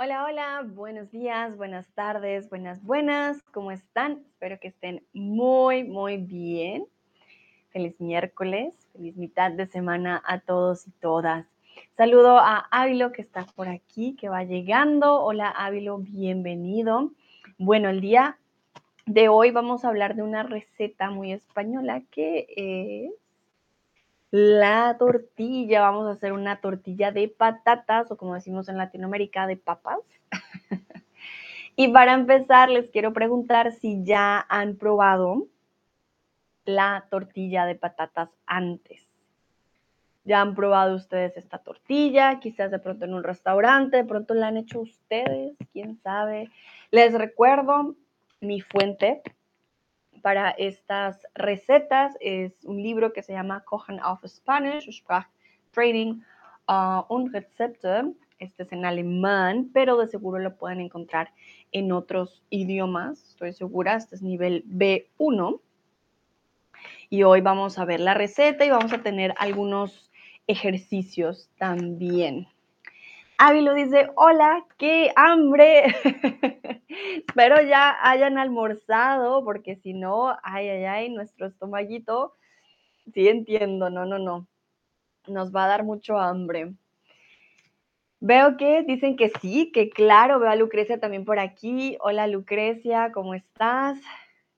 Hola, hola, buenos días, buenas tardes, buenas, buenas, ¿cómo están? Espero que estén muy, muy bien. Feliz miércoles, feliz mitad de semana a todos y todas. Saludo a Ávilo que está por aquí, que va llegando. Hola Ávilo, bienvenido. Bueno, el día de hoy vamos a hablar de una receta muy española que es la tortilla. Vamos a hacer una tortilla de patatas o como decimos en Latinoamérica, de papas. y para empezar, les quiero preguntar si ya han probado la tortilla de patatas antes. ¿Ya han probado ustedes esta tortilla? Quizás de pronto en un restaurante, de pronto la han hecho ustedes, quién sabe. Les recuerdo mi fuente para estas recetas es un libro que se llama Kochen auf Spanish, Sprachtraining uh, und Rezepte. Este es en alemán, pero de seguro lo pueden encontrar en otros idiomas, estoy segura. Este es nivel B1. Y hoy vamos a ver la receta y vamos a tener algunos ejercicios también. Ávilo dice, hola, qué hambre. Espero ya hayan almorzado, porque si no, ay, ay, ay, nuestro estomaguito, sí entiendo, no, no, no. Nos va a dar mucho hambre. Veo que dicen que sí, que claro, veo a Lucrecia también por aquí. Hola Lucrecia, ¿cómo estás?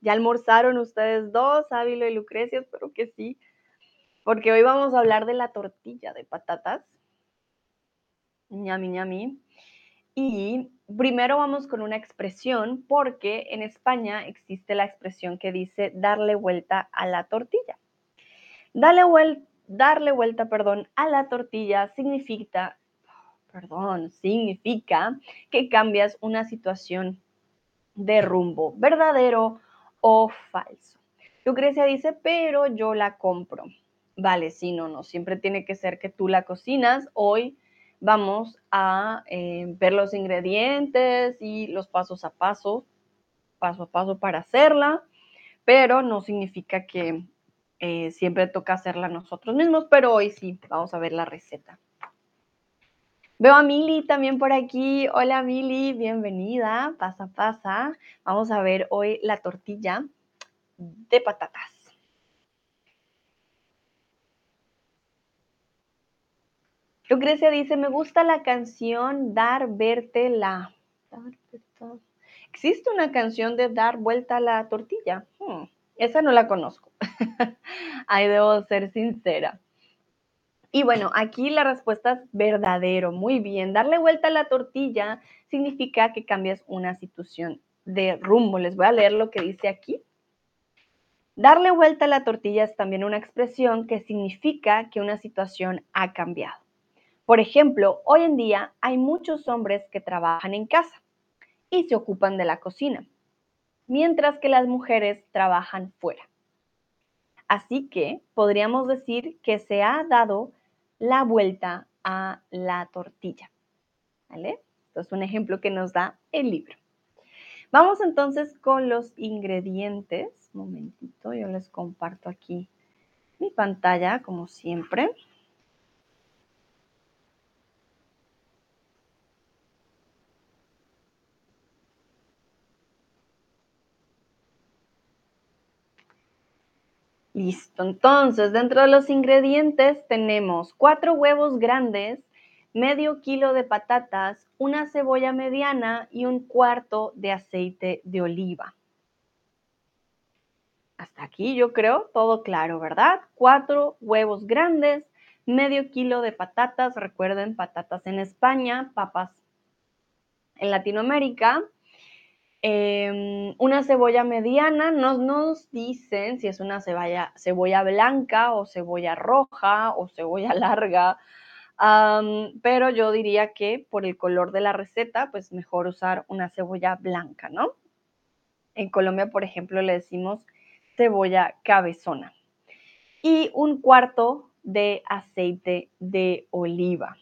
¿Ya almorzaron ustedes dos, Ávilo y Lucrecia? Espero que sí, porque hoy vamos a hablar de la tortilla de patatas ñami ñami. Y primero vamos con una expresión porque en España existe la expresión que dice darle vuelta a la tortilla. Darle, vuelta, darle vuelta, perdón, a la tortilla significa, perdón, significa que cambias una situación de rumbo, verdadero o falso. Lucrecia dice, pero yo la compro. Vale, sí, no, no, siempre tiene que ser que tú la cocinas. Hoy vamos a eh, ver los ingredientes y los pasos a paso, paso a paso para hacerla, pero no significa que eh, siempre toca hacerla nosotros mismos, pero hoy sí, vamos a ver la receta. Veo a Mili también por aquí. Hola Mili, bienvenida. Pasa, pasa. Vamos a ver hoy la tortilla de patatas. Lucrecia dice, me gusta la canción Dar, verte, la. ¿Existe una canción de dar vuelta a la tortilla? Hmm, esa no la conozco. Ahí debo ser sincera. Y bueno, aquí la respuesta es verdadero. Muy bien. Darle vuelta a la tortilla significa que cambias una situación de rumbo. Les voy a leer lo que dice aquí. Darle vuelta a la tortilla es también una expresión que significa que una situación ha cambiado. Por ejemplo, hoy en día hay muchos hombres que trabajan en casa y se ocupan de la cocina, mientras que las mujeres trabajan fuera. Así que podríamos decir que se ha dado la vuelta a la tortilla. ¿Vale? Esto es un ejemplo que nos da el libro. Vamos entonces con los ingredientes. Momentito, yo les comparto aquí mi pantalla como siempre. Listo, entonces dentro de los ingredientes tenemos cuatro huevos grandes, medio kilo de patatas, una cebolla mediana y un cuarto de aceite de oliva. Hasta aquí yo creo todo claro, ¿verdad? Cuatro huevos grandes, medio kilo de patatas, recuerden patatas en España, papas en Latinoamérica, Em, una cebolla mediana, no nos dicen si es una cebolla, cebolla blanca o cebolla roja o cebolla larga, pero yo diría que por el color de la receta, pues mejor usar una cebolla blanca, ¿no? En Colombia, por ejemplo, le decimos cebolla cabezona. Y un cuarto de aceite de oliva.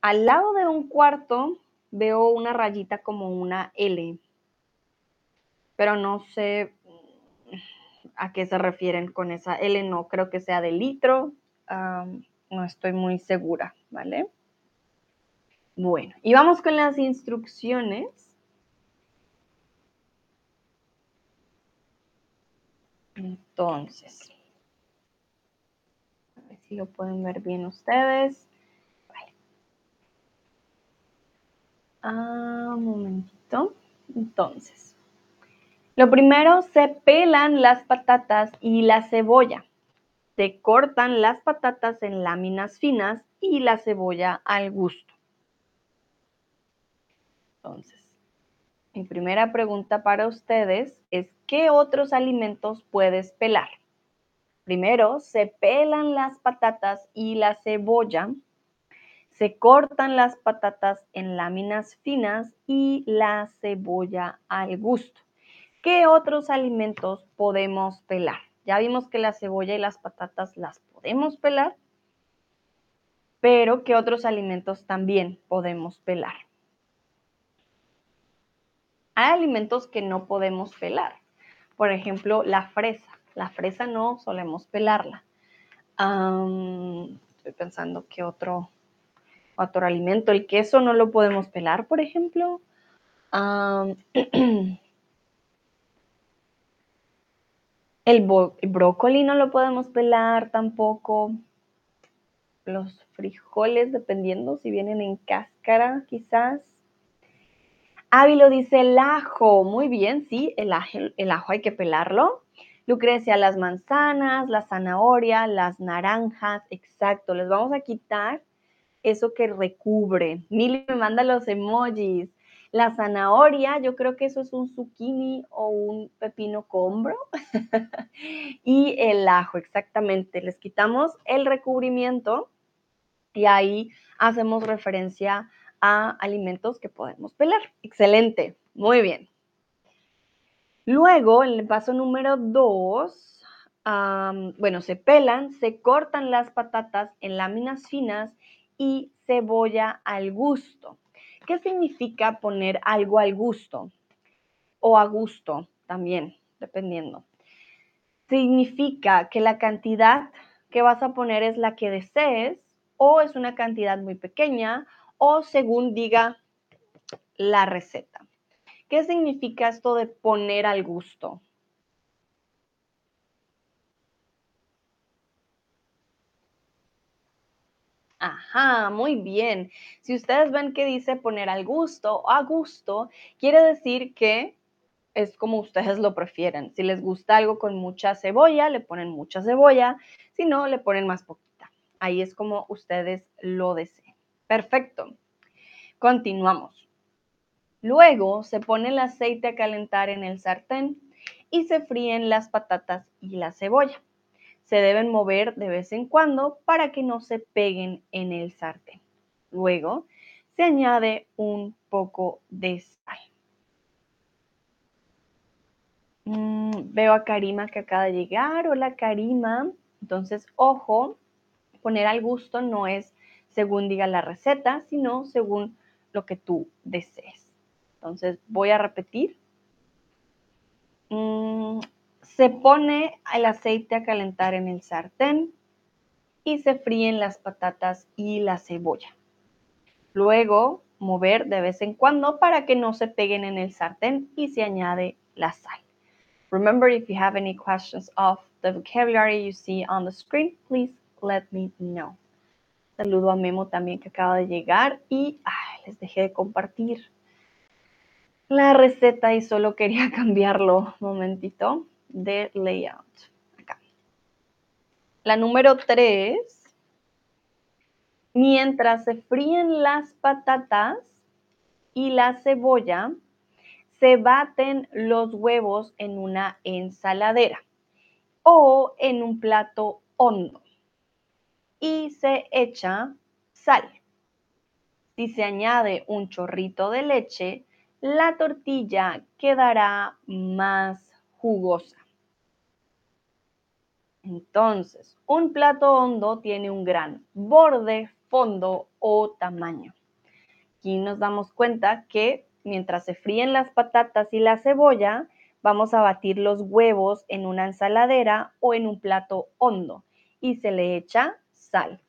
Al lado de un cuarto veo una rayita como una L, pero no sé a qué se refieren con esa L, no creo que sea de litro, no estoy muy segura, ¿vale? Bueno, y vamos con las instrucciones. Entonces, a ver si lo pueden ver bien ustedes. Ah, un momentito. Entonces, lo primero, se pelan las patatas y la cebolla. Se cortan las patatas en láminas finas y la cebolla al gusto. Entonces, mi primera pregunta para ustedes es, ¿qué otros alimentos puedes pelar? Primero, se pelan las patatas y la cebolla, se cortan las patatas en láminas finas y la cebolla al gusto. ¿Qué otros alimentos podemos pelar? Ya vimos que la cebolla y las patatas las podemos pelar, pero ¿qué otros alimentos también podemos pelar? Hay alimentos que no podemos pelar. Por ejemplo, la fresa. La fresa no solemos pelarla. estoy pensando que otro, otro alimento. El queso no lo podemos pelar, por ejemplo. el, brócoli no lo podemos pelar tampoco. Los frijoles, dependiendo si vienen en cáscara, quizás. Ávilo dice el ajo. Muy bien, sí, el ajo, el ajo hay que pelarlo. Lucrecia, las manzanas, la zanahoria, las naranjas, exacto. Les vamos a quitar eso que recubre. Mili me manda los emojis. La zanahoria, yo creo que eso es un zucchini o un pepino combro. y el ajo, exactamente. Les quitamos el recubrimiento y ahí hacemos referencia a alimentos que podemos pelar. Excelente, muy bien. Luego, en el paso número dos, bueno, se pelan, se cortan las patatas en láminas finas y cebolla al gusto. ¿Qué significa poner algo al gusto? O a gusto también, dependiendo. Significa que la cantidad que vas a poner es la que desees o es una cantidad muy pequeña o según diga la receta. ¿Qué significa esto de poner al gusto? Ajá, muy bien. Si ustedes ven que dice poner al gusto o a gusto, quiere decir que es como ustedes lo prefieren. Si les gusta algo con mucha cebolla, le ponen mucha cebolla. Si no, le ponen más poquita. Ahí es como ustedes lo deseen. Perfecto. Continuamos. Luego se pone el aceite a calentar en el sartén y se fríen las patatas y la cebolla. Se deben mover de vez en cuando para que no se peguen en el sartén. Luego se añade un poco de sal. Mm, veo a Karima que acaba de llegar. Hola Karima. Entonces, ojo, poner al gusto no es según diga la receta, sino según lo que tú desees. Entonces voy a repetir. Mm, se pone el aceite a calentar en el sartén y se fríen las patatas y la cebolla. Luego mover de vez en cuando para que no se peguen en el sartén y se añade la sal. Remember, if you have any questions of the vocabulary you see on the screen, please let me know. Saludo a Memo también que acaba de llegar y les dejé de compartir la receta y solo quería cambiarlo momentito de layout. Acá. La número 3. Mientras se fríen las patatas y la cebolla, se baten los huevos en una ensaladera o en un plato hondo y se echa sal. Si se añade un chorrito de leche, la tortilla quedará más jugosa. Entonces, un plato hondo tiene un gran borde, fondo o tamaño. Aquí nos damos cuenta que mientras se fríen las patatas y la cebolla, vamos a batir los huevos en una ensaladera o en un plato hondo y se le echa sal.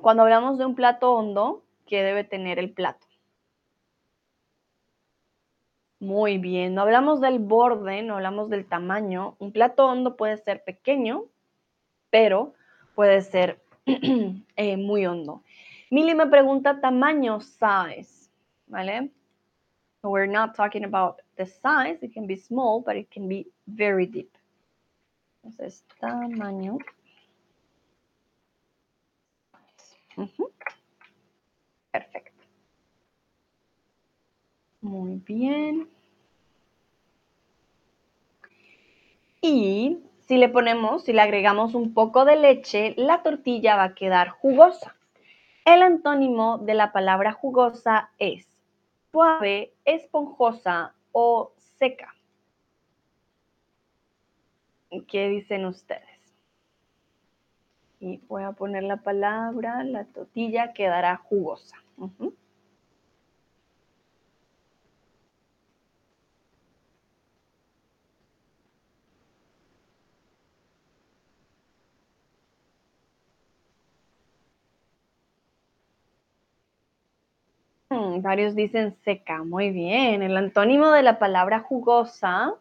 Cuando hablamos de un plato hondo, que debe tener el plato? Muy bien, no hablamos del borde, no hablamos del tamaño. Un plato hondo puede ser pequeño, pero puede ser eh, muy hondo. Mili me pregunta tamaño, size, ¿vale? we're not talking about the size, it can be small, but it can be very deep. Entonces, tamaño. Muy bien. Y si le ponemos, si le agregamos un poco de leche, la tortilla va a quedar jugosa. El antónimo de la palabra jugosa es suave, esponjosa o seca. ¿Qué dicen ustedes? Y voy a poner la palabra, la tortilla quedará jugosa. Mm, varios dicen seca, muy bien. El antónimo de la palabra jugosa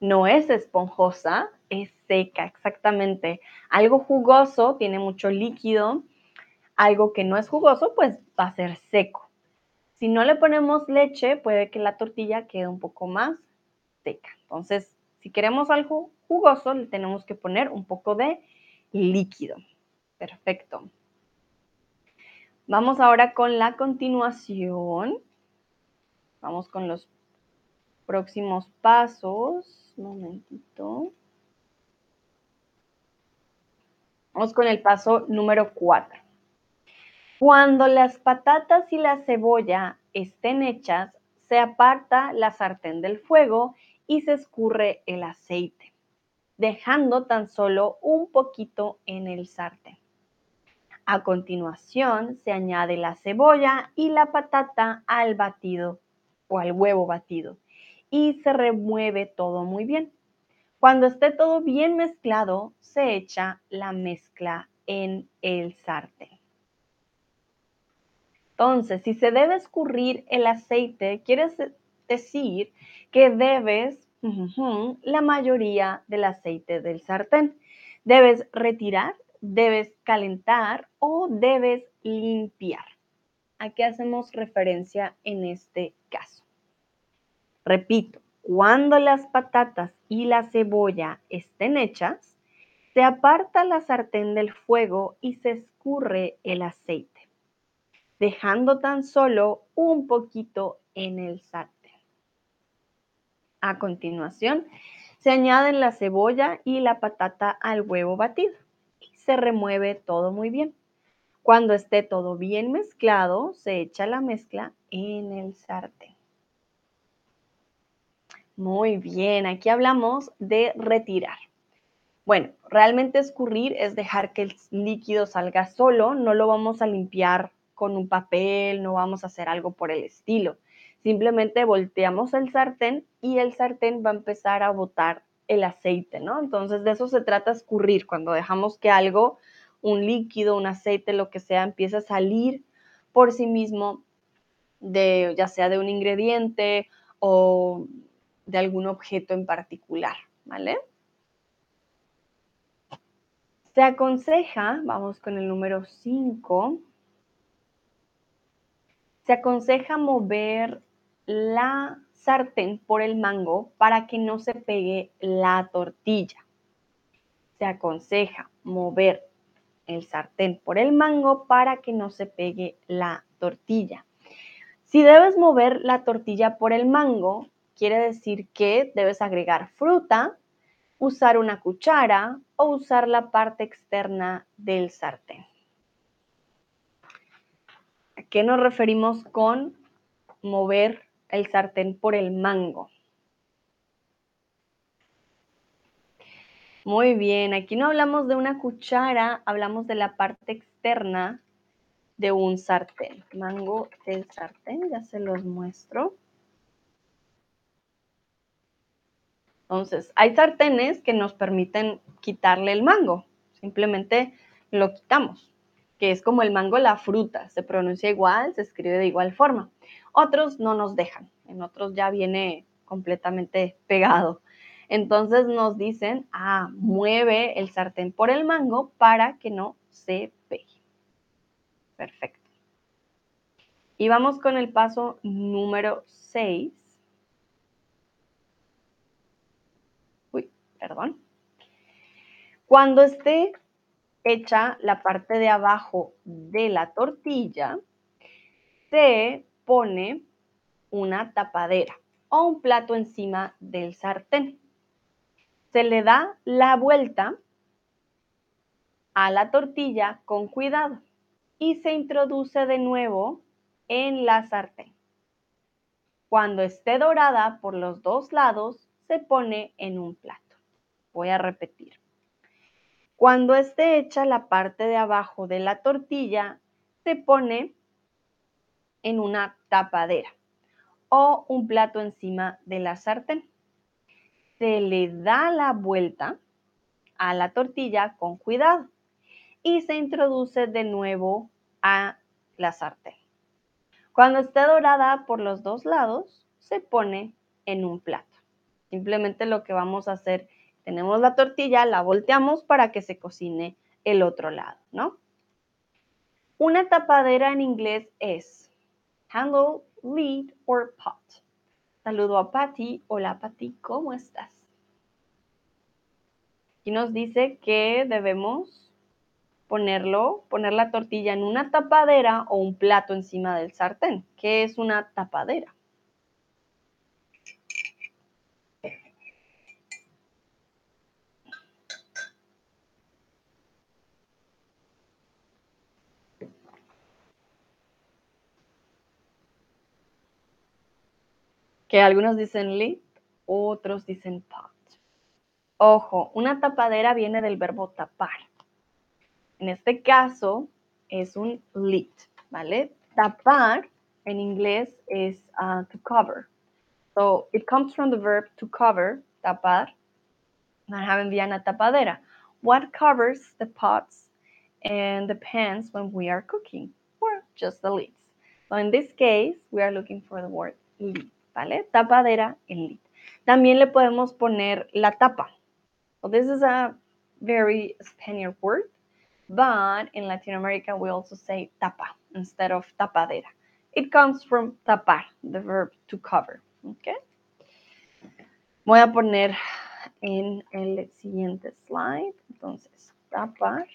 no es esponjosa, es seca, exactamente. Algo jugoso tiene mucho líquido, algo que no es jugoso, pues va a ser seco. Si no le ponemos leche, puede que la tortilla quede un poco más seca. Entonces, si queremos algo jugoso, le tenemos que poner un poco de líquido. Perfecto. Vamos ahora con la continuación. Vamos con los próximos pasos. Un momentito. Vamos con el paso número 4. Cuando las patatas y la cebolla estén hechas, se aparta la sartén del fuego y se escurre el aceite, dejando tan solo un poquito en el sartén. A continuación se añade la cebolla y la patata al batido o al huevo batido y se remueve todo muy bien. Cuando esté todo bien mezclado, se echa la mezcla en el sartén. Entonces, si se debe escurrir el aceite, quiere decir que debes la mayoría del aceite del sartén. Debes retirar debes calentar o debes limpiar. ¿A qué hacemos referencia en este caso? Repito, cuando las patatas y la cebolla estén hechas, se aparta la sartén del fuego y se escurre el aceite, dejando tan solo un poquito en el sartén. A continuación, se añaden la cebolla y la patata al huevo batido se remueve todo muy bien. Cuando esté todo bien mezclado, se echa la mezcla en el sartén. Muy bien, aquí hablamos de retirar. Bueno, realmente escurrir es dejar que el líquido salga solo, no lo vamos a limpiar con un papel, no vamos a hacer algo por el estilo. Simplemente volteamos el sartén y el sartén va a empezar a botar el aceite, ¿no? Entonces de eso se trata escurrir, cuando dejamos que algo, un líquido, un aceite, lo que sea, empiece a salir por sí mismo de ya sea de un ingrediente o de algún objeto en particular, ¿vale? Se aconseja, vamos con el número 5, se aconseja mover la sartén por el mango para que no se pegue la tortilla. Se aconseja mover el sartén por el mango para que no se pegue la tortilla. Si debes mover la tortilla por el mango, quiere decir que debes agregar fruta, usar una cuchara o usar la parte externa del sartén. ¿A qué nos referimos con mover el sartén por el mango. Muy bien, aquí no hablamos de una cuchara, hablamos de la parte externa de un sartén. Mango del sartén, ya se los muestro. Entonces, hay sartenes que nos permiten quitarle el mango. Simplemente lo quitamos. que es como el mango la fruta, se pronuncia igual, se escribe de igual forma. Otros no nos dejan, en otros ya viene completamente pegado. Entonces nos dicen, ah, mueve el sartén por el mango para que no se pegue. Perfecto. Y vamos con el paso número 6. Uy, perdón. Cuando esté hecha la parte de abajo de la tortilla, se pone una tapadera o un plato encima del sartén. Se le da la vuelta a la tortilla con cuidado y se introduce de nuevo en la sartén. Cuando esté dorada por los dos lados, se pone en un plato. Voy a repetir. Cuando esté hecha la parte de abajo de la tortilla, se pone en una tapadera o un plato encima de la sartén. Se le da la vuelta a la tortilla con cuidado y se introduce de nuevo a la sartén. Cuando esté dorada por los dos lados, se pone en un plato. Simplemente lo que vamos a hacer tenemos la tortilla, la volteamos para que se cocine el otro lado, ¿no? Una tapadera en inglés es handle, lid or pot. Saludo a Patty. Hola Patty, ¿cómo estás? Y nos dice que debemos ponerlo, poner la tortilla en una tapadera o un plato encima del sartén. ¿Qué es una tapadera? Que algunos dicen lid, otros dicen pot. Ojo, una tapadera viene del verbo tapar. En este caso es un lid, ¿vale? Tapar en inglés es uh, to cover. So it comes from the verb to cover, tapar. Van una tapadera. What covers the pots and the pans when we are cooking? Or just the lids. So in this case, we are looking for the word lid. ¿Vale? Tapadera en lid. También le podemos poner la tapa. This is a very Spanish word, but in Latin America we also say tapa instead of tapadera. It comes from tapar, the verb to cover, okay? Voy a poner en el siguiente slide, entonces, tapar.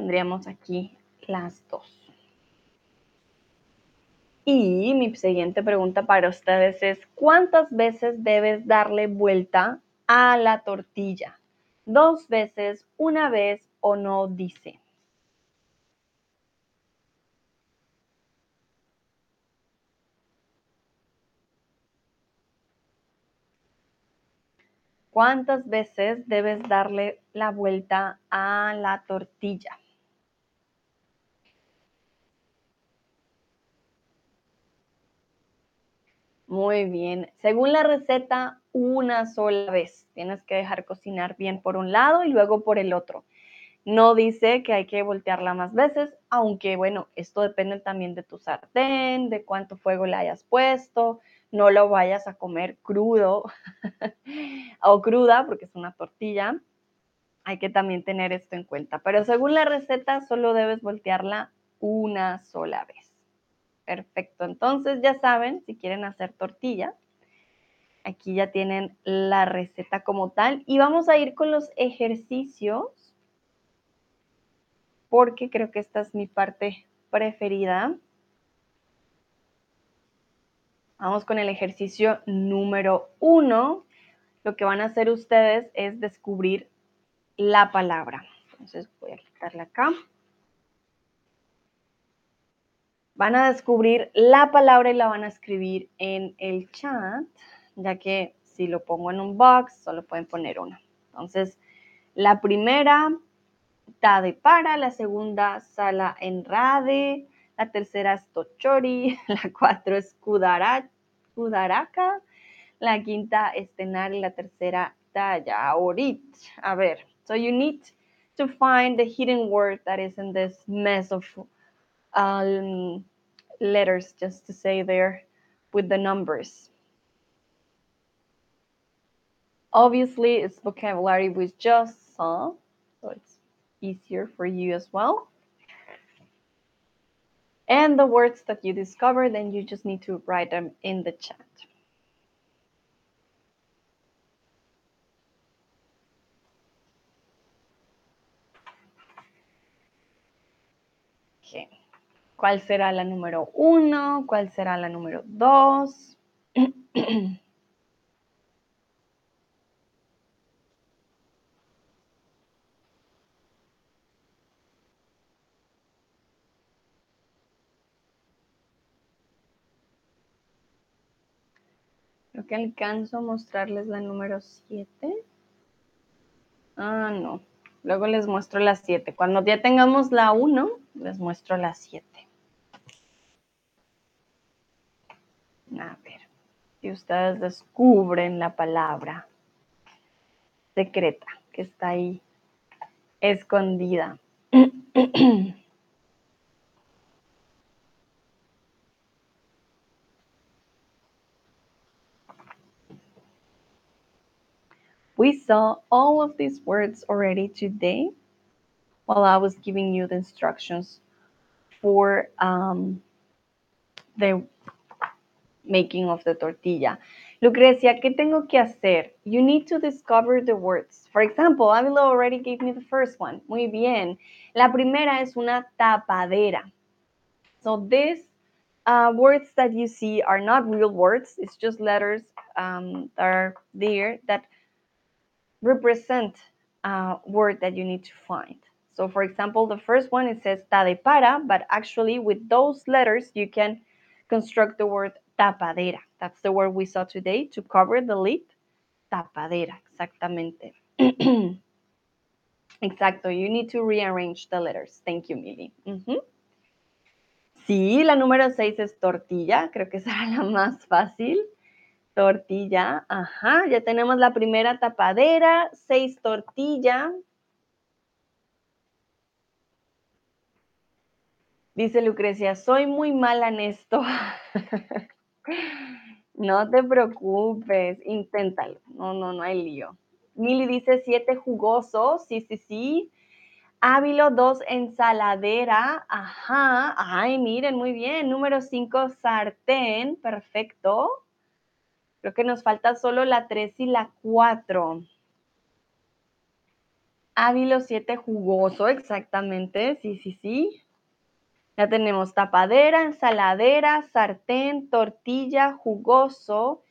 Tendríamos aquí las dos. Y mi siguiente pregunta para ustedes es, ¿cuántas veces debes darle vuelta a la tortilla? ¿Dos veces, una vez o no dice? ¿Cuántas veces debes darle la vuelta a la tortilla? Muy bien. Según la receta, una sola vez. Tienes que dejar cocinar bien por un lado y luego por el otro. No dice que hay que voltearla más veces, aunque bueno, esto depende también de tu sartén, de cuánto fuego le hayas puesto. No lo vayas a comer crudo o cruda porque es una tortilla. Hay que también tener esto en cuenta. Pero según la receta, solo debes voltearla una sola vez. Perfecto, entonces ya saben, si quieren hacer tortilla, aquí ya tienen la receta como tal. Y vamos a ir con los ejercicios, porque creo que esta es mi parte preferida. Vamos con el ejercicio número uno. Lo que van a hacer ustedes es descubrir la palabra. Entonces voy a quitarla acá van a descubrir la palabra y la van a escribir en el chat, ya que si lo pongo en un box, solo pueden poner una. Entonces, la primera, ta de para, la segunda, sala en rade, la tercera es tochori, la cuatro es kudara, kudaraca, la quinta es tenar y la tercera tayaorit. A ver, so you need to find the hidden word that is in this mess of um, letters just to say there with the numbers. Obviously, it's vocabulary we just saw, so it's easier for you as well. And the words that you discover, then you just need to write them in the chat. ¿Cuál será la número uno? ¿Cuál será la número dos? Creo que alcanzo a mostrarles la número 7. Ah, no. Luego les muestro la 7. Cuando ya tengamos la 1, les muestro la 7. A ver, si ustedes descubren la palabra secreta que está ahí escondida. We saw all of these words already today while I was giving you the instructions for um, the making of the tortilla. Lucrecia, ¿qué tengo que hacer? You need to discover the words. For example, Avila already gave me the first one. Muy bien. La primera es una tapadera. So these uh, words that you see are not real words. It's just letters um, that are there that represent a word that you need to find. So for example, the first one, it says para, but actually with those letters, you can construct the word tapadera. That's the word we saw today to cover the lid. Tapadera, exactamente. Exacto, you need to rearrange the letters. Thank you, Mili. Uh -huh. Sí, la número 6 es tortilla, creo que será la más fácil. Tortilla, ajá, ya tenemos la primera tapadera, seis tortilla. Dice Lucrecia, soy muy mala en esto. no te preocupes, inténtalo. No, no, no hay lío. Mili dice siete jugosos, sí, sí, sí. Ávilo, dos ensaladera, ajá, ay, miren, muy bien. Número cinco, sartén, perfecto. Creo que nos falta solo la 3 y la 4. Ávilo 7 jugoso, exactamente. Sí, sí, sí. Ya tenemos tapadera, ensaladera, sartén, tortilla, jugoso.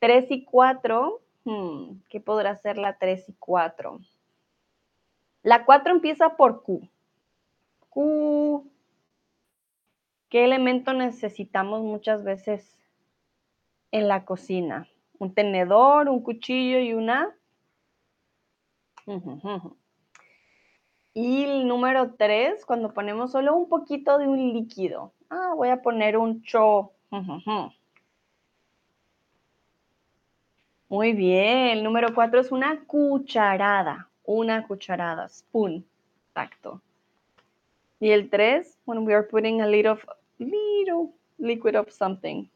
3 y 4. Hmm, ¿Qué podrá ser la 3 y 4? La 4 empieza por Q. Q. ¿Qué elemento necesitamos muchas veces en la cocina. Un tenedor, un cuchillo y una... Y el número tres, cuando ponemos solo un poquito de un líquido. Ah, voy a poner un cho. Muy bien. El número cuatro es una cucharada. Una cucharada. Spoon. Exacto. Y el tres, when we are putting a little, little liquid of something.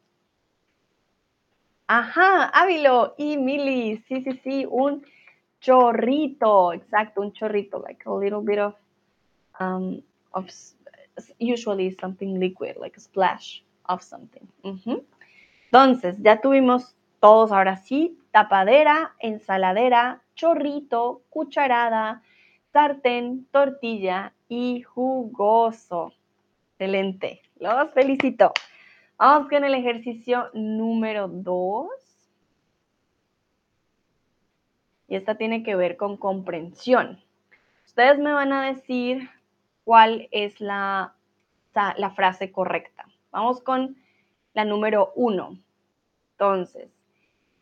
Ajá, Ávilo y Mili, sí, sí, sí, un chorrito, exacto, un chorrito, like a little bit of, um, of usually something liquid, like a splash of something. Entonces, ya tuvimos todos ahora sí, tapadera, ensaladera, chorrito, cucharada, sartén, tortilla y jugoso. Excelente, los felicito. Vamos con el ejercicio número 2. Y esta tiene que ver con comprensión. Ustedes me van a decir cuál es la, frase correcta. Vamos con la número 1. Entonces,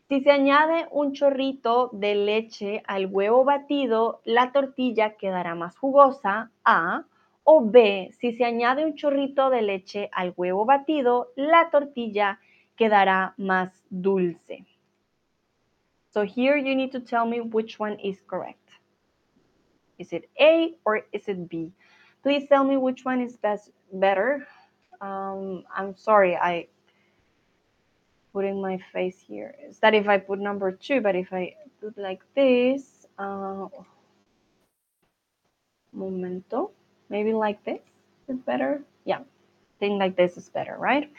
si se añade un chorrito de leche al huevo batido, la tortilla quedará más jugosa. A. O B, si se añade un chorrito de leche al huevo batido, la tortilla quedará más dulce. So here you need to tell me which one is correct. Is it A or is it B? Please tell me which one is best, better. Um, I'm sorry, I putting my face here. Is that if I put number two, but if I put like this, uh, momento, maybe like this is better. Yeah, thing like this is better, right?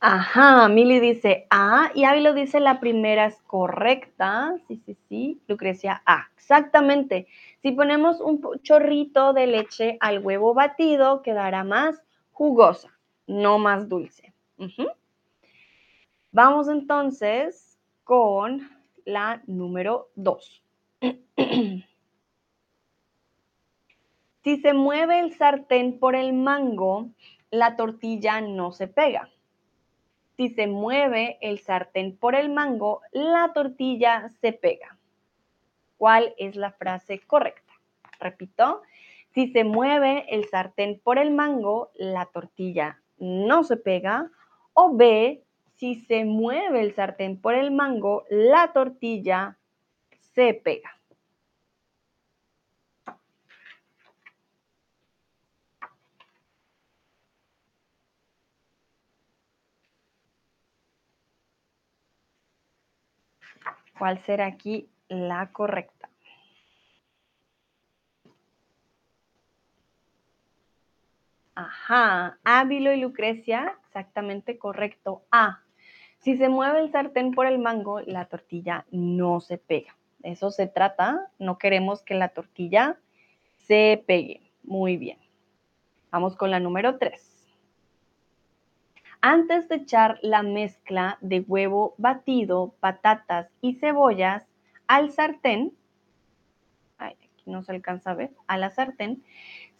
Ajá, Mili dice A y Ávilo dice la primera es correcta. Sí, sí, sí. Lucrecia A. Exactamente. Si ponemos un chorrito de leche al huevo batido, quedará más jugosa, no más dulce. Vamos entonces con la número 2. si se mueve el sartén por el mango, la tortilla no se pega. Si se mueve el sartén por el mango, la tortilla se pega. ¿Cuál es la frase correcta? Repito, si se mueve el sartén por el mango, la tortilla no se pega. O B, si se mueve el sartén por el mango, la tortilla se pega. ¿Cuál será aquí la correcta? Ajá, Ávilo y Lucrecia, exactamente correcto. A. Si se mueve el sartén por el mango, la tortilla no se pega. De eso se trata. No queremos que la tortilla se pegue. Muy bien. Vamos con la número 3. Antes de echar la mezcla de huevo batido, patatas y cebollas al sartén, aquí no se alcanza a ver, a la sartén,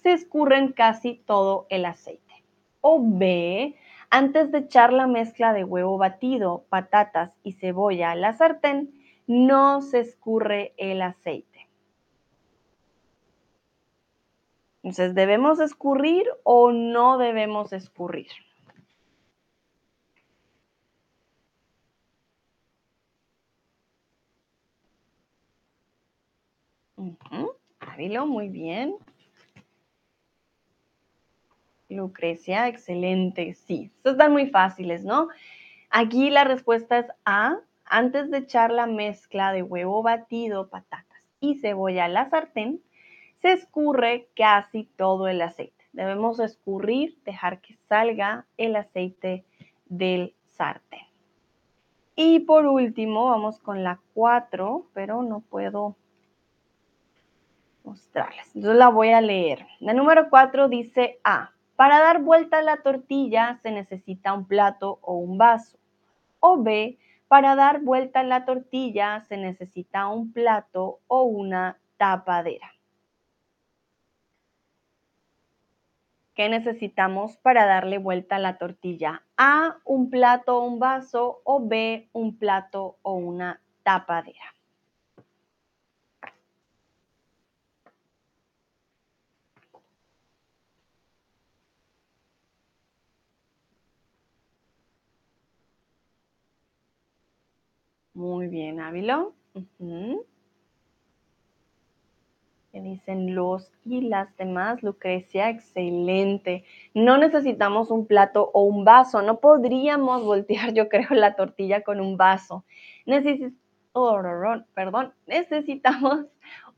se escurren casi todo el aceite. O B, antes de echar la mezcla de huevo batido, patatas y cebolla a la sartén, no se escurre el aceite. Entonces, ¿debemos escurrir o no debemos escurrir? Muy bien. Lucrecia, excelente. Sí, estos están muy fáciles, ¿no? Aquí la respuesta es A. Antes de echar la mezcla de huevo batido, patatas y cebolla a la sartén, se escurre casi todo el aceite. Debemos escurrir, dejar que salga el aceite del sartén. Y por último, vamos con la 4, pero no puedo mostrarles. Entonces la voy a leer. La número 4 dice A. Para dar vuelta a la tortilla se necesita un plato o un vaso. O B. Para dar vuelta a la tortilla se necesita un plato o una tapadera. ¿Qué necesitamos para darle vuelta a la tortilla? A, un plato o un vaso o B, un plato o una tapadera. Muy bien, Ávilo. ¿Qué dicen los y las demás? Lucrecia, excelente. No necesitamos un plato o un vaso. No podríamos voltear, yo creo, la tortilla con un vaso. Oh, perdón, necesitamos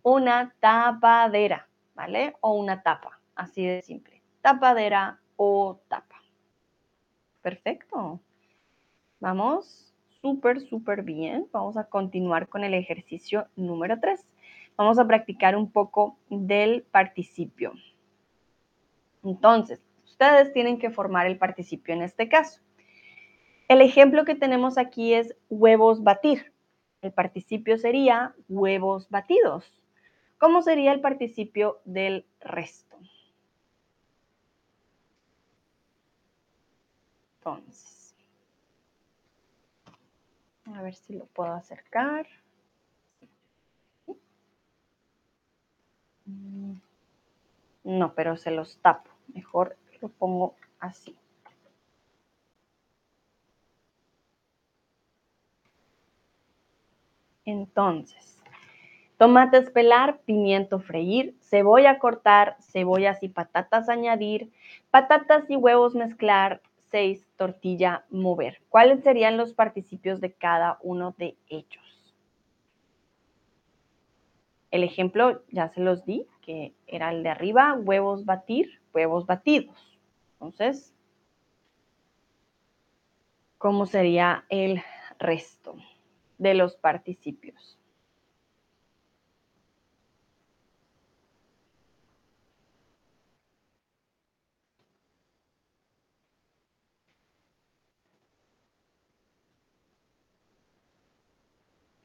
una tapadera, ¿vale? O una tapa, así de simple. Tapadera o tapa. Perfecto. Vamos súper, súper bien. Vamos a continuar con el ejercicio número 3. Vamos a practicar un poco del participio. Entonces, ustedes tienen que formar el participio en este caso. El ejemplo que tenemos aquí es huevos batir. El participio sería huevos batidos. ¿Cómo sería el participio del resto? Entonces, a ver si lo puedo acercar. No, pero se los tapo. Mejor lo pongo así. Entonces, tomates pelar, pimiento freír, cebolla cortar, cebollas y patatas añadir, patatas y huevos mezclar, seis, tortilla mover. ¿Cuáles serían los participios de cada uno de ellos? El ejemplo ya se los di, que era el de arriba, huevos batir, huevos batidos. Entonces, ¿cómo sería el resto de los participios?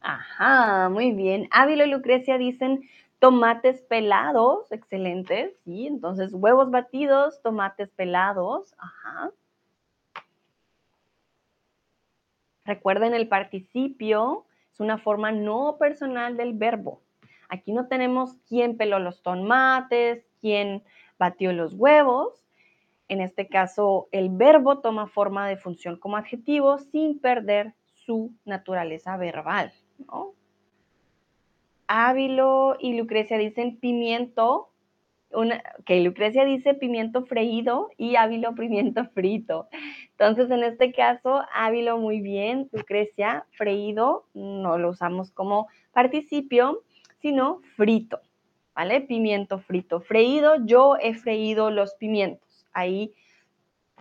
Ajá, muy bien. Ávilo y Lucrecia dicen tomates pelados, excelente, sí. Entonces, huevos batidos, tomates pelados, ajá. Recuerden el participio, es una forma no personal del verbo. Aquí no tenemos quién peló los tomates, quién batió los huevos. En este caso, el verbo toma forma de función como adjetivo sin perder su naturaleza verbal. ¿No? Ávilo y Lucrecia dicen pimiento, una, que Lucrecia dice pimiento freído y Ávilo pimiento frito. Entonces, en este caso, Ávilo muy bien, Lucrecia freído no lo usamos como participio, sino frito, ¿vale? Pimiento frito. Freído, yo he freído los pimientos. Ahí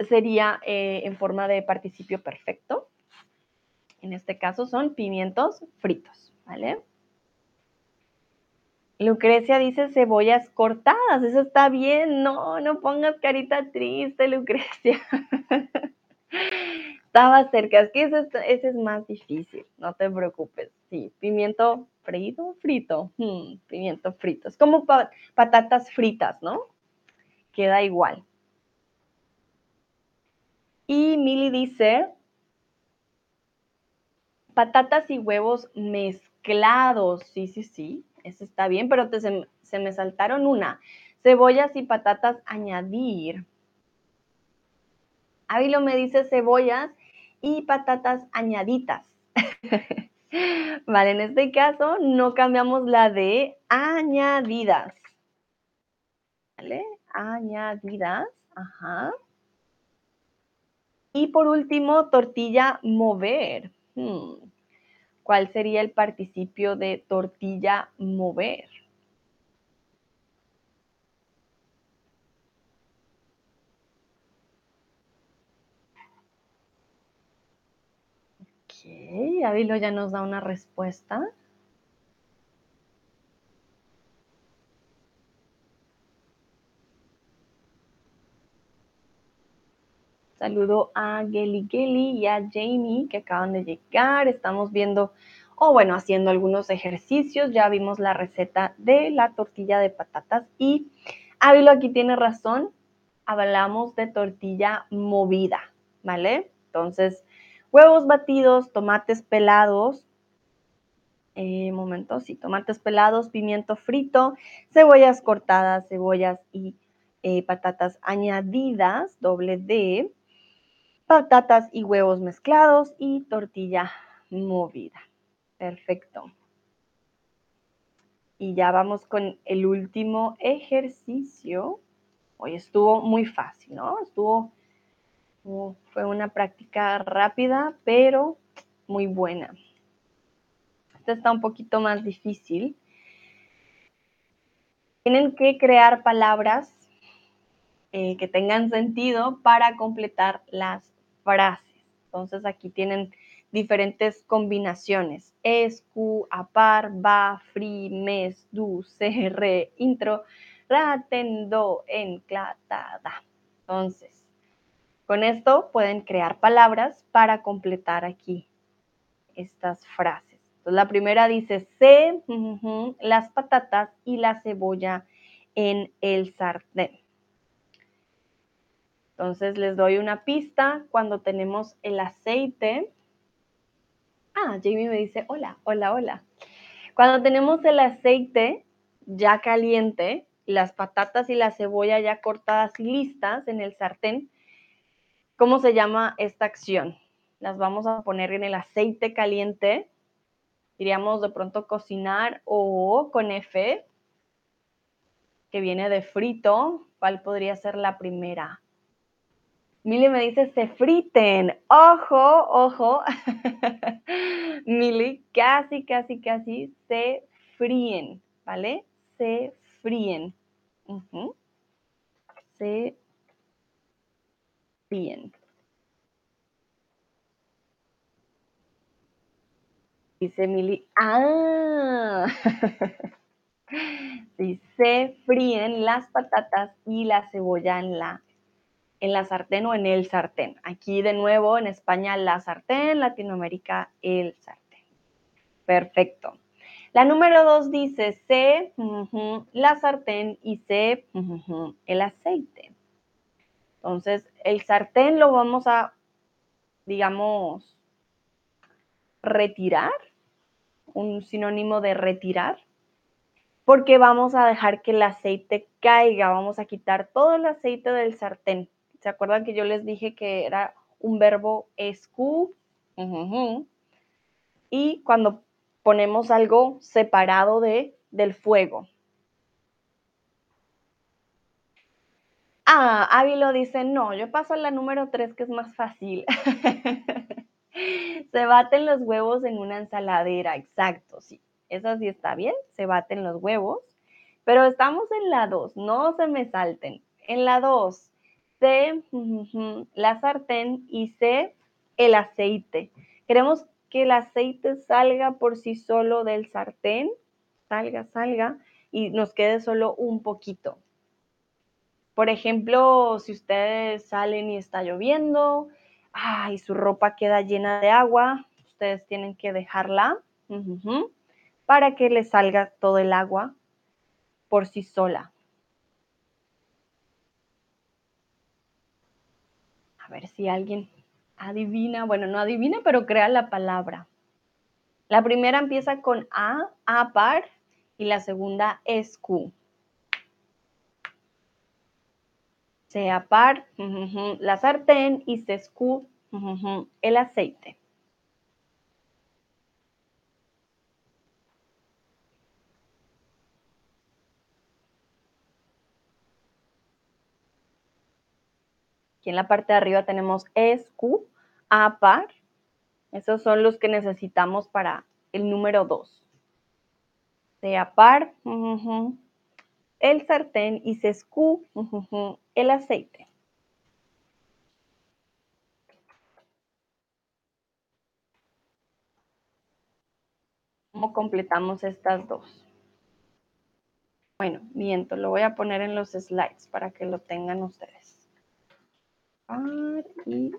sería eh, en forma de participio perfecto. En este caso son pimientos fritos, ¿vale? Lucrecia dice cebollas cortadas, eso está bien, no, no pongas carita triste, Lucrecia. Estaba cerca, es que ese, es más difícil, no te preocupes. Sí, pimiento freído, frito, hmm, pimiento frito. Es como patatas fritas, ¿no? Queda igual. Y Mili dice, Patatas y huevos mezclados. Sí, sí, sí. Eso está bien, pero se, me saltaron una. Cebollas y patatas añadir. Ávilo me dice cebollas y patatas añaditas. vale, en este caso no cambiamos la de añadidas. ¿Vale? Añadidas. Ajá. Y por último, tortilla mover. Hmm. ¿Cuál sería el participio de tortilla mover? Ok, Ávilo ya nos da una respuesta. Saludo a Geli Geli y a Jamie que acaban de llegar. Estamos viendo, o bueno, haciendo algunos ejercicios. Ya vimos la receta de la tortilla de patatas y Ávilo aquí tiene razón. Hablamos de tortilla movida, ¿vale? Entonces, huevos batidos, tomates pelados, eh, momento, sí, tomates pelados, pimiento frito, cebollas cortadas, cebollas y eh, patatas añadidas, doble D, patatas y huevos mezclados y tortilla movida. Perfecto. Y ya vamos con el último ejercicio. Hoy estuvo muy fácil, ¿no? Estuvo, fue una práctica rápida, pero muy buena. Esta está un poquito más difícil. Tienen que crear palabras eh, que tengan sentido para completar las frases. Entonces aquí tienen diferentes combinaciones. Escu, apar, ba, fri, mes, du, se, re, intro, ratendo, enclatada. Entonces, con esto pueden crear palabras para completar aquí estas frases. Entonces, la primera dice, se, las patatas y la cebolla en el sartén. Entonces les doy una pista cuando tenemos el aceite. Ah, Jamie me dice, hola, hola, hola. Cuando tenemos el aceite ya caliente, las patatas y la cebolla ya cortadas y listas en el sartén, ¿cómo se llama esta acción? Las vamos a poner en el aceite caliente, diríamos de pronto cocinar o con F, que viene de frito, ¿cuál podría ser la primera? Mili me dice, se friten. Ojo, ojo. Mili, casi, casi, casi se fríen, ¿vale? Se fríen. Se fríen. Dice Mili, ah. se fríen las patatas y la cebolla en la en la sartén o en el sartén. Aquí de nuevo en España la sartén, Latinoamérica el sartén. Perfecto. La número dos dice C, la sartén y C, el aceite. Entonces, el sartén lo vamos a, digamos, retirar, un sinónimo de retirar, porque vamos a dejar que el aceite caiga, vamos a quitar todo el aceite del sartén. ¿Se acuerdan que yo les dije que era un verbo escu? Y cuando ponemos algo separado de, del fuego. Ah, Ávilo dice, no, yo paso a la número 3 que es más fácil. se baten los huevos en una ensaladera, exacto, sí. Eso sí está bien, se baten los huevos. Pero estamos en la 2, no se me salten. En la 2, C, la sartén y C, el aceite. Queremos que el aceite salga por sí solo del sartén, salga, salga, y nos quede solo un poquito. Por ejemplo, si ustedes salen y está lloviendo, y su ropa queda llena de agua, ustedes tienen que dejarla para que le salga todo el agua por sí sola. A ver si alguien adivina, bueno, no adivina, pero crea la palabra. La primera empieza con A, A par, y la segunda es Q. Sea par, la sartén, y se Q, el aceite. Aquí en la parte de arriba tenemos ESQ, A par. Esos son los que necesitamos para el número 2. Sea par, el sartén y sescu, el aceite. ¿Cómo completamos estas dos? Bueno, miento, lo voy a poner en los slides para que lo tengan ustedes y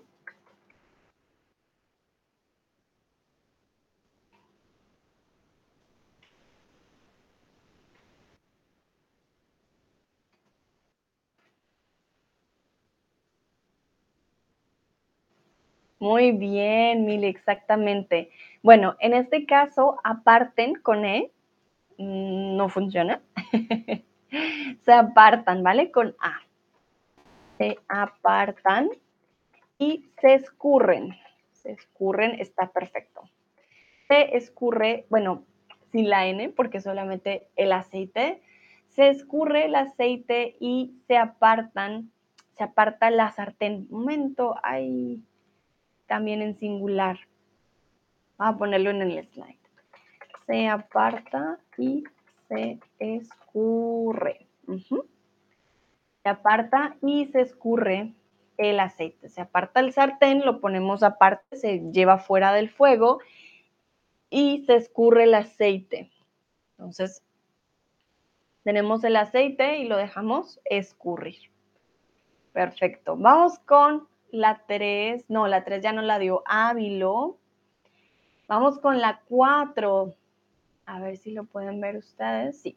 Muy bien, Mili, exactamente. Bueno, en este caso, aparten con E, mm, no funciona. Se apartan, ¿vale? Con A se apartan y se escurren. Se escurren, está perfecto. Se escurre, bueno, sin la N, porque solamente el aceite. Se escurre el aceite y se apartan, se aparta la sartén. Momento, hay también en singular. Vamos a ponerlo en el slide. Se aparta y se escurre se aparta y se escurre el aceite. Se aparta el sartén, lo ponemos aparte, se lleva fuera del fuego y se escurre el aceite. Entonces, tenemos el aceite y lo dejamos escurrir. Perfecto. Vamos con la 3. No, la 3 ya no la dio Ávilo. Vamos con la 4. A ver si lo pueden ver ustedes. Sí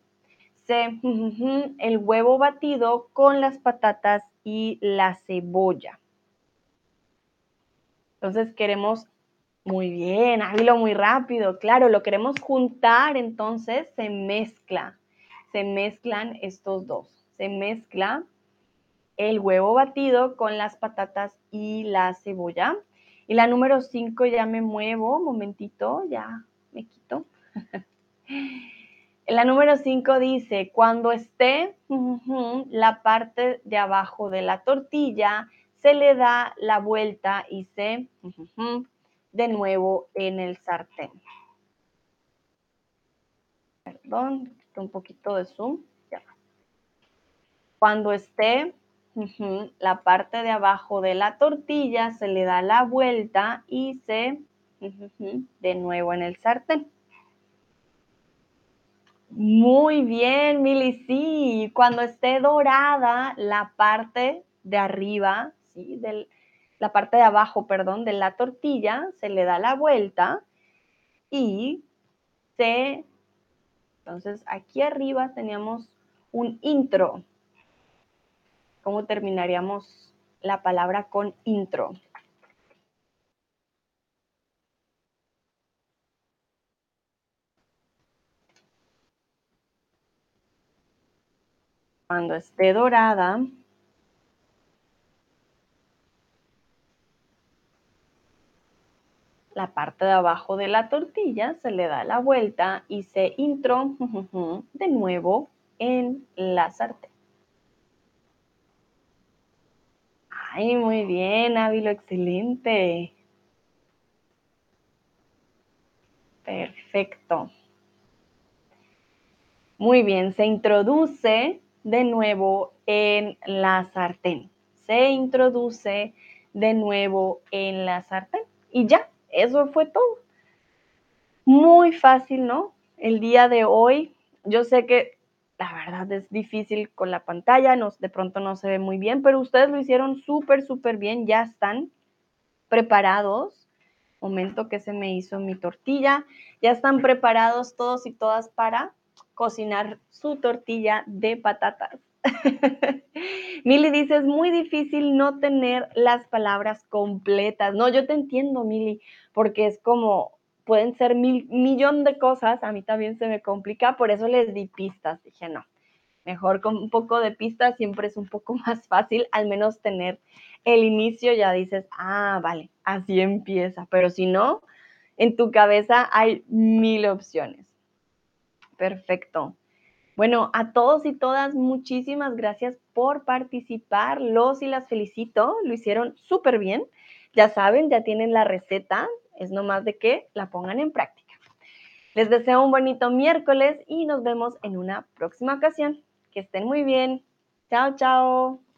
el huevo batido con las patatas y la cebolla. Entonces queremos, muy bien, hágalo muy rápido, claro, lo queremos juntar, entonces se mezcla. se mezclan estos dos. Se mezcla el huevo batido con las patatas y la cebolla. Y la número 5 ya me muevo, momentito, ya me quito. La número 5 dice, cuando esté la parte de abajo de la tortilla, se le da la vuelta y se de nuevo en el sartén. Perdón, un poquito de zoom. Cuando esté la parte de abajo de la tortilla, se le da la vuelta y se de nuevo en el sartén. Muy bien, Mili, sí. Cuando esté dorada la parte de arriba, ¿sí? la parte de abajo, perdón, de la tortilla, se le da la vuelta y se... Entonces, aquí arriba teníamos un intro. ¿Cómo terminaríamos la palabra con intro? Cuando esté dorada, la parte de abajo de la tortilla se le da la vuelta y se intro de nuevo en la sartén. Ay, muy bien, Ávilo, excelente. Perfecto. Muy bien, se introduce de nuevo en la sartén. Se introduce de nuevo en la sartén. Y ya, eso fue todo. Muy fácil, ¿no? El día de hoy, yo sé que la verdad es difícil con la pantalla, nos, de pronto no se ve muy bien, pero ustedes lo hicieron súper, súper bien, ya están preparados. Momento que se me hizo mi tortilla, ya están preparados todos y todas para cocinar su tortilla de patatas. Mili dice, es muy difícil no tener las palabras completas. No, yo te entiendo, Mili, porque es como, pueden ser mil millón de cosas, a mí también se me complica, por eso les di pistas. Dije, no, mejor con un poco de pistas siempre es un poco más fácil, al menos tener el inicio, ya dices, ah, vale, así empieza, pero si no, en tu cabeza hay mil opciones. Perfecto. Bueno, a todos y todas, muchísimas gracias por participar. Los y las felicito, lo hicieron súper bien. Ya saben, ya tienen la receta, es nomás de que la pongan en práctica. Les deseo un bonito miércoles y nos vemos en una próxima ocasión. Que estén muy bien. Chao, chao.